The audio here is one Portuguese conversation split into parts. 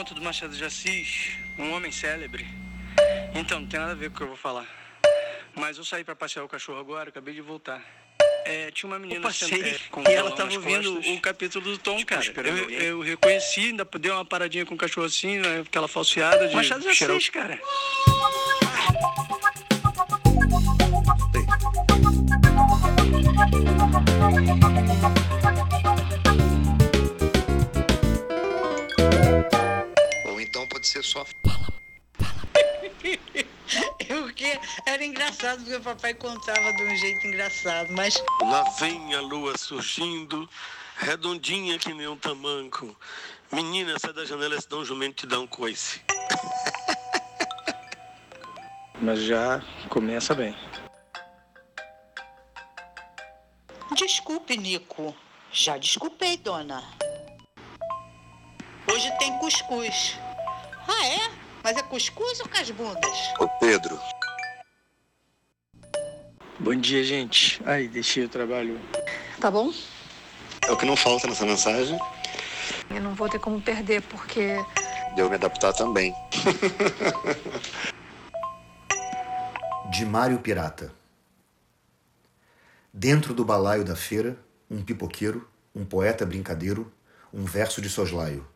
Conto do Machado de Assis? Um homem célebre? Então, não tem nada a ver com o que eu vou falar. Mas eu saí pra passear o cachorro agora, acabei de voltar. É, tinha uma menina passei, sent- é, com e ela tava ouvindo costas, o capítulo do Tom, tipo, cara. Eu, eu reconheci, ainda dei uma paradinha com o cachorro assim, né, aquela falseada de Machado de Assis, cara. Ser só O que era engraçado porque o papai contava de um jeito engraçado, mas Lá vem a lua surgindo, redondinha que nem um tamanco. Menina, sai da janela, senão o jumento te dá um coice. Mas já começa bem. desculpe, Nico. Já desculpei, dona. Hoje tem cuscuz. Ah, é? Mas é cuscuz ou casbundas? Ô Pedro, Bom dia, gente. Aí, deixei o trabalho. Tá bom? é o que não falta nessa mensagem, Eu não vou ter como perder, porque de eu me adaptar também. De Mário Pirata. Dentro do balaio da feira, um pipoqueiro, um poeta brincadeiro, um verso de soslaio.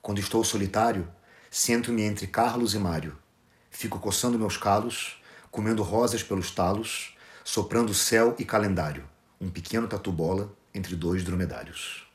Quando estou solitário, sento-me entre Carlos e Mário. Fico coçando meus calos, comendo rosas pelos talos, soprando céu e calendário. Um pequeno tatu-bola entre dois dromedários.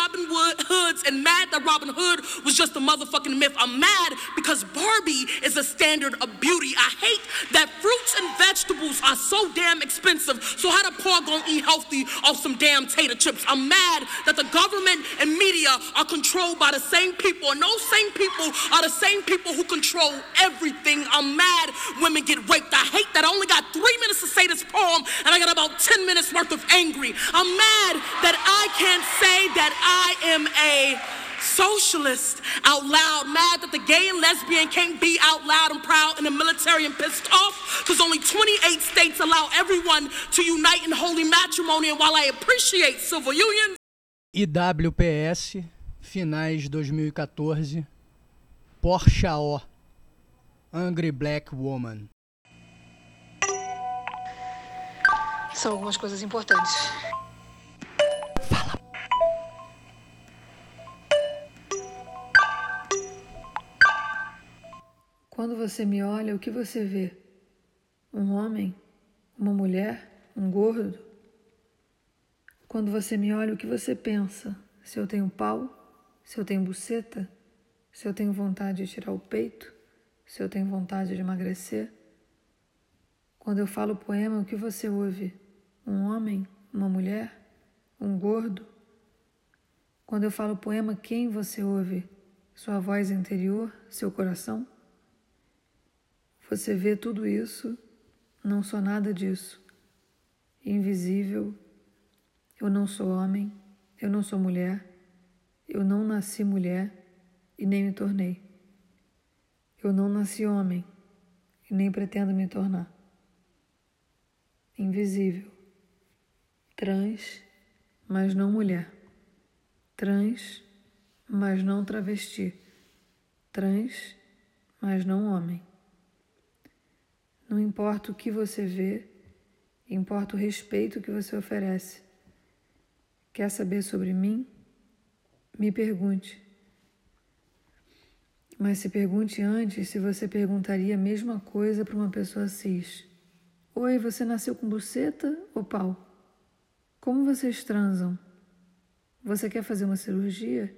Robin Wood hoods and mad that Robin Hood was just a motherfucking myth. I'm mad because Barbie is a standard of beauty. I hate that fruits and vegetables are so damn expensive. So how the poor gonna eat healthy off some damn tater chips? I'm mad that the government and media are controlled by the same people, and those same people are the same people who control everything. I'm mad women get raped. I hate that I only got three minutes to say this poem, and I got about 10 minutes worth of angry. I'm mad that I can't say that I am a socialist out loud. Mad that the gay and lesbian can't be out loud and proud in the military and pissed off because only 28 states allow everyone to unite in holy matrimony. And while I appreciate civil unions, IWPS, finais 2014, Porsche Angry Black Woman. São algumas coisas importantes. Quando você me olha, o que você vê? Um homem? Uma mulher? Um gordo? Quando você me olha, o que você pensa? Se eu tenho pau? Se eu tenho buceta? Se eu tenho vontade de tirar o peito? Se eu tenho vontade de emagrecer? Quando eu falo poema, o que você ouve? Um homem? Uma mulher? Um gordo? Quando eu falo poema, quem você ouve? Sua voz interior? Seu coração? Você vê tudo isso, não sou nada disso. Invisível, eu não sou homem, eu não sou mulher, eu não nasci mulher e nem me tornei. Eu não nasci homem e nem pretendo me tornar. Invisível, trans, mas não mulher. Trans, mas não travesti. Trans, mas não homem. Não importa o que você vê, importa o respeito que você oferece. Quer saber sobre mim? Me pergunte. Mas se pergunte antes se você perguntaria a mesma coisa para uma pessoa cis. Oi, você nasceu com buceta ou pau? Como vocês transam? Você quer fazer uma cirurgia?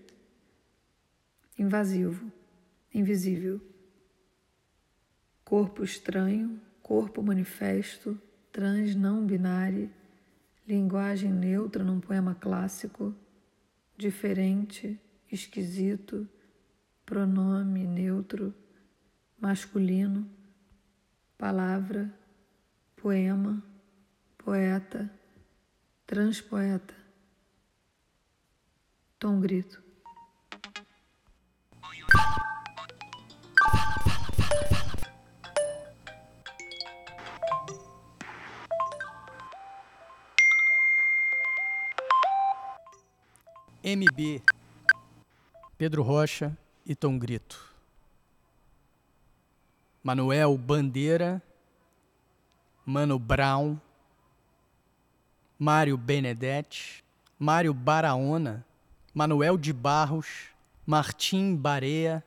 Invasivo, invisível. Corpo estranho, corpo manifesto, trans não binário, linguagem neutra num poema clássico, diferente, esquisito, pronome neutro, masculino, palavra, poema, poeta, transpoeta. Tom Grito. MB, Pedro Rocha e Tom Grito. Manuel Bandeira, Mano Brown, Mário Benedetti, Mário Baraona, Manuel de Barros, Martim Barea,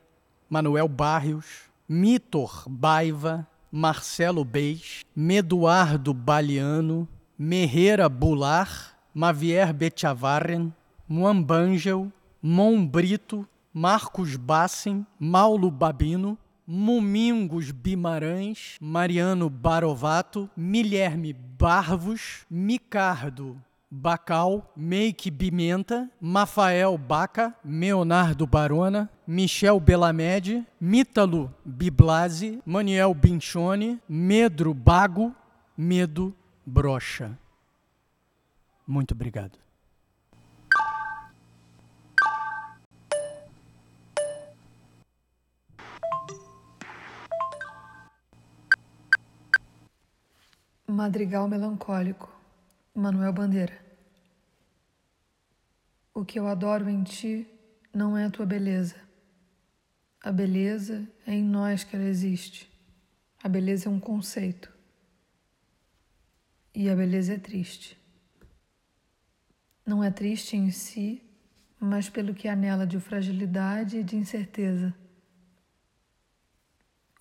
Manuel Barrios, Mitor Baiva, Marcelo Beis, Meduardo Baliano, Merreira Bular, Mavier Betchavarren, Muambangel, Mon Brito, Marcos Bassen, Maulo Babino, Mumingos Bimarães, Mariano Barovato, Milherme Barvos, Micardo Bacal, Meike Bimenta, Mafael Baca, Leonardo Barona, Michel Belamed, Mítalo Biblase, Maniel Binchone, Medro Bago, Medo Brocha. Muito obrigado. Madrigal Melancólico, Manuel Bandeira. O que eu adoro em ti não é a tua beleza. A beleza é em nós que ela existe. A beleza é um conceito. E a beleza é triste. Não é triste em si, mas pelo que há nela de fragilidade e de incerteza.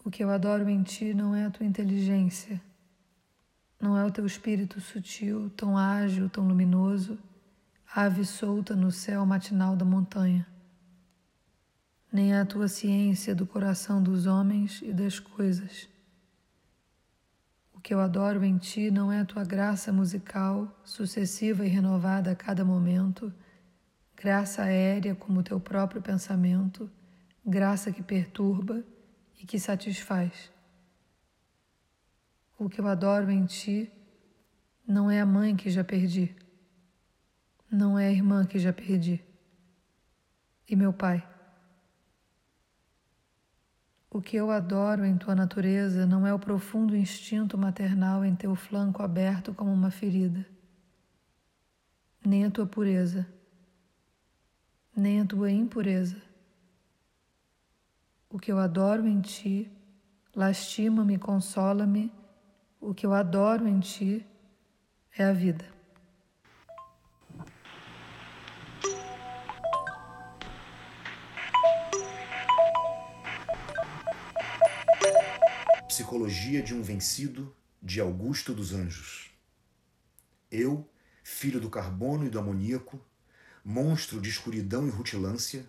O que eu adoro em ti não é a tua inteligência não é o teu espírito sutil, tão ágil, tão luminoso, ave solta no céu matinal da montanha. Nem é a tua ciência do coração dos homens e das coisas. O que eu adoro em ti não é a tua graça musical, sucessiva e renovada a cada momento, graça aérea como o teu próprio pensamento, graça que perturba e que satisfaz. O que eu adoro em ti não é a mãe que já perdi, não é a irmã que já perdi, e meu pai. O que eu adoro em tua natureza não é o profundo instinto maternal em teu flanco aberto como uma ferida, nem a tua pureza, nem a tua impureza. O que eu adoro em ti lastima-me, consola-me o que eu adoro em ti é a vida. Psicologia de um Vencido, de Augusto dos Anjos. Eu, filho do carbono e do amoníaco, monstro de escuridão e rutilância,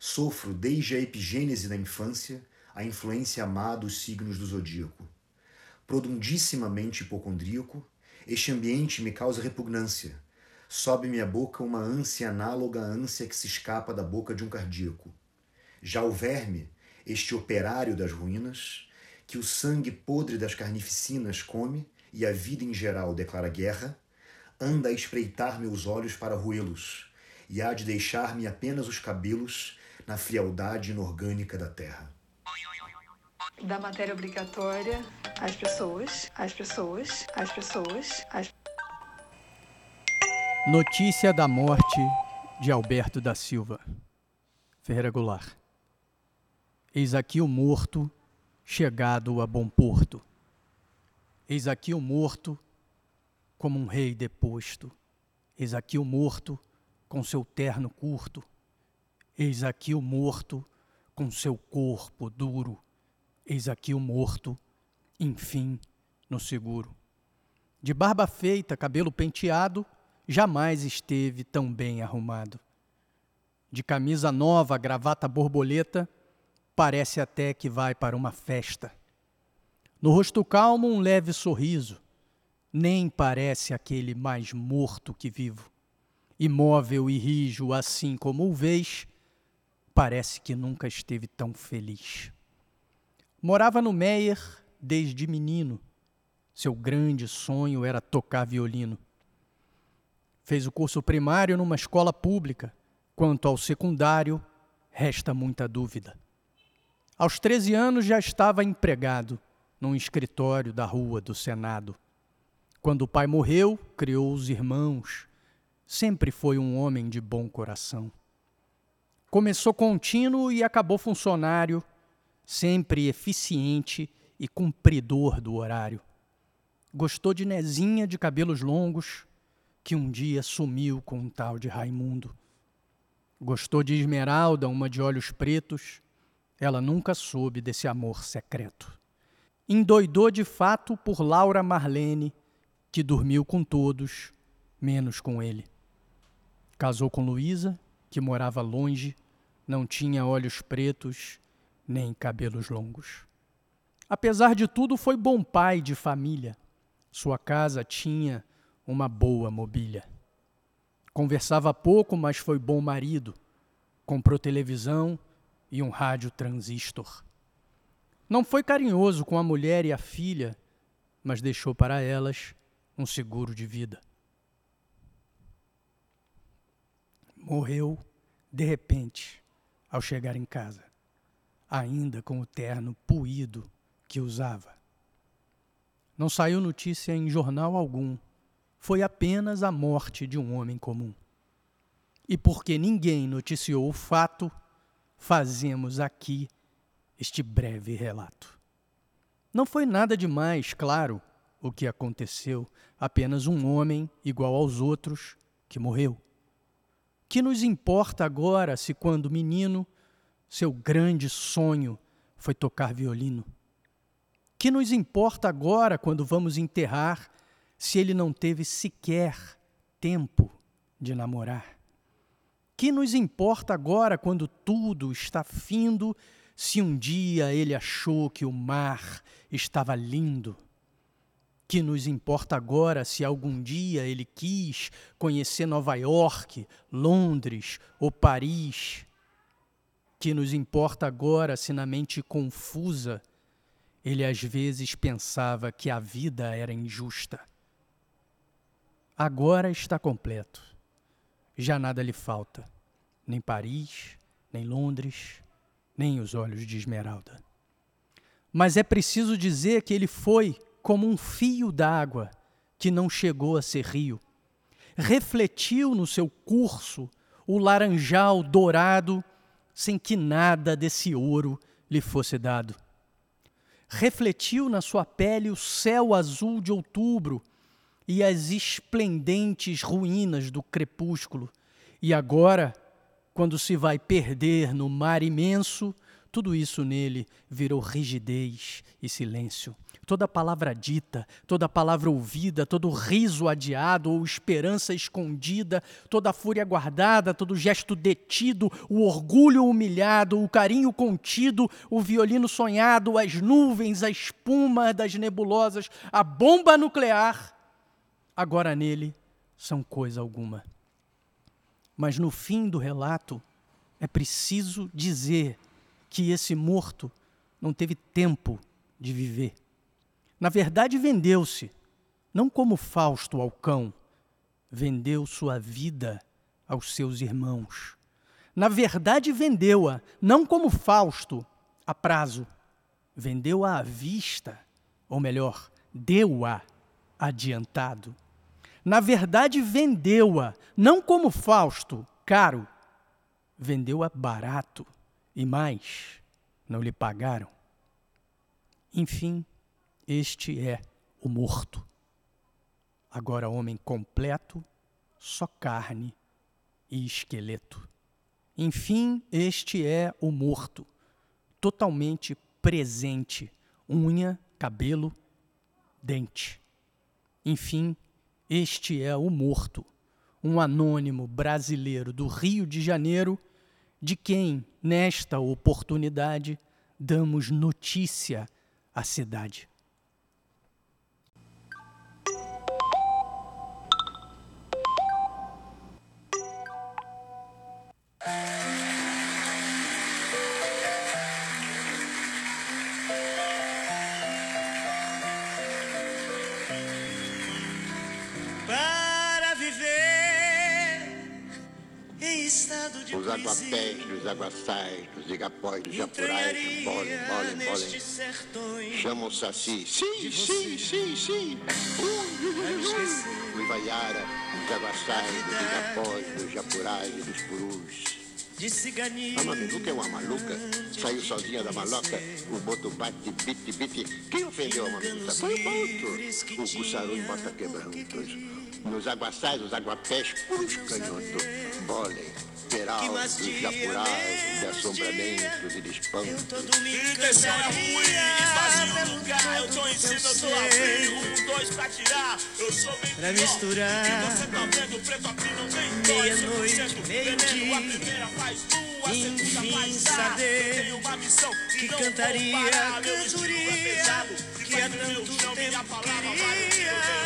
sofro desde a epigênese da infância a influência amada dos signos do zodíaco produndissimamente hipocondríaco, este ambiente me causa repugnância. Sobe-me à boca uma ânsia análoga à ânsia que se escapa da boca de um cardíaco. Já o verme, este operário das ruínas, que o sangue podre das carnificinas come e a vida em geral declara guerra, anda a espreitar meus olhos para roê-los e há de deixar-me apenas os cabelos na frialdade inorgânica da terra da matéria obrigatória às pessoas, às pessoas, às pessoas, às Notícia da morte de Alberto da Silva. Ferreira Goulart. Eis aqui o morto chegado a bom porto. Eis aqui o morto como um rei deposto. Eis aqui o morto com seu terno curto. Eis aqui o morto com seu corpo duro. Eis aqui o morto, enfim, no seguro. De barba feita, cabelo penteado, jamais esteve tão bem arrumado. De camisa nova, gravata borboleta, parece até que vai para uma festa. No rosto calmo, um leve sorriso, nem parece aquele mais morto que vivo. Imóvel e rijo, assim como o vês, parece que nunca esteve tão feliz. Morava no Meyer desde menino. Seu grande sonho era tocar violino. Fez o curso primário numa escola pública. Quanto ao secundário, resta muita dúvida. Aos 13 anos já estava empregado num escritório da rua do Senado. Quando o pai morreu, criou os irmãos. Sempre foi um homem de bom coração. Começou contínuo e acabou funcionário, sempre eficiente e cumpridor do horário. Gostou de Nezinha de cabelos longos, que um dia sumiu com um tal de Raimundo. Gostou de Esmeralda, uma de olhos pretos, ela nunca soube desse amor secreto. Endoidou de fato por Laura Marlene, que dormiu com todos, menos com ele. Casou com Luísa, que morava longe, não tinha olhos pretos nem cabelos longos. Apesar de tudo, foi bom pai de família. Sua casa tinha uma boa mobília. Conversava pouco, mas foi bom marido. Comprou televisão e um rádio transistor. Não foi carinhoso com a mulher e a filha, mas deixou para elas um seguro de vida. Morreu de repente ao chegar em casa, ainda com o terno puído que usava. Não saiu notícia em jornal algum, foi apenas a morte de um homem comum. E porque ninguém noticiou o fato, fazemos aqui este breve relato. Não foi nada demais, claro, o que aconteceu, apenas um homem igual aos outros que morreu. Que nos importa agora se, quando menino, seu grande sonho foi tocar violino? Que nos importa agora, quando vamos enterrar, se ele não teve sequer tempo de namorar? Que nos importa agora, quando tudo está findo, se um dia ele achou que o mar estava lindo? Que nos importa agora se algum dia ele quis conhecer Nova York, Londres ou Paris? Que nos importa agora se na mente confusa ele às vezes pensava que a vida era injusta? Agora está completo já nada lhe falta, nem Paris, nem Londres, nem os olhos de Esmeralda. Mas é preciso dizer que ele foi como um fio d'água que não chegou a ser rio. Refletiu no seu curso o laranjal dourado, sem que nada desse ouro lhe fosse dado. Refletiu na sua pele o céu azul de outubro, e as esplendentes ruínas do crepúsculo. E agora, quando se vai perder no mar imenso, tudo isso nele virou rigidez e silêncio. Toda palavra dita, toda palavra ouvida, todo riso adiado ou esperança escondida, toda fúria guardada, todo gesto detido, o orgulho humilhado, o carinho contido, o violino sonhado, as nuvens, a espuma das nebulosas, a bomba nuclear agora nele são coisa alguma. Mas no fim do relato, é preciso dizer que esse morto não teve tempo de viver. Na verdade, vendeu-se, não como Fausto ao cão, vendeu sua vida aos seus irmãos. Na verdade, vendeu-a, não como Fausto, a prazo, vendeu-a à vista, ou melhor, deu-a adiantado. Na verdade vendeu-a, não como Fausto, caro, vendeu-a barato e mais, não lhe pagaram. Enfim, este é o morto. Agora, homem completo, só carne e esqueleto. Enfim, este é o morto, totalmente presente, unha, cabelo, dente. Enfim, este é o morto, um anônimo brasileiro do Rio de Janeiro, de quem, nesta oportunidade, damos notícia à cidade. Os aguapés, dos aguaçais, dos igapóis, dos japurais, bolem, bolem, bolem. Chamam o saci. Sim, sim, sim, sim. O Ibaiara, dos aguaçais, dos igapóis, dos japurais e dos purus. A Mamiluca é uma maluca, saiu sozinha da maloca, o boto bate, bite, bite. Quem ofendeu a Mamiluca? Foi o boto. O Cussaru bota quebrantos. Nos aguaçais, os aguapés, puros canhotos. Bolem, peraltos, japurais, de assombramentos e de espantos. Intenção é ruim, esvazia o lugar. Eu tô em cima, eu tô abrindo. Um, dois pra tirar. Eu sou bem Pra misturar. E você tá vendo, preto aqui não tem Meia-noite, meio-dia. A primeira faz duas, a segunda faz Enfim, dá. saber tenho uma missão que cantaria, é cantoria, pesado, que há faz meu tanto tempo queria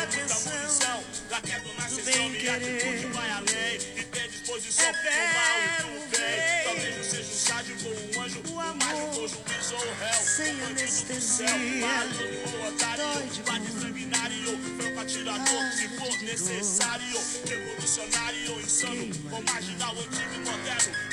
bem-querer. atitude vai além. E tem disposição É pro mal e pro bem. Talvez eu seja um sádico ou um anjo, o mágico ou juiz ou réu. sem Um bandido do anestesia. Dói de de sanguinário, franco atirador, se for necessário. Revolucionário, insano, ou marginal, antigo e moderno,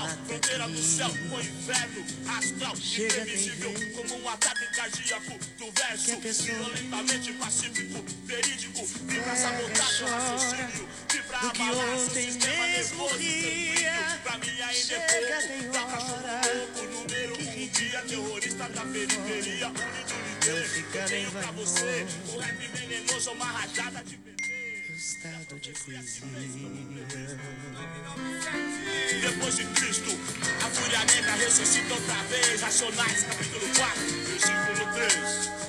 imortal, fronteira do céu ou inferno, astral, Chega, imprevisível, como um ataque cardíaco do verso, a violentamente pacífico, verídico, vibra sabotagem, raciocínio, vibra que abalar sistema nervoso, sanguíneo. Pra mim ainda é pouco, dá cachorro hora louco, número um dia, terrorista da periferia, fica Eu tenho pra você, o rap venenoso uma rajada de PT. Estado de poesia. Depois de Cristo, a fúria negra ressuscita outra vez. Racionais, capítulo 4, versículo 3.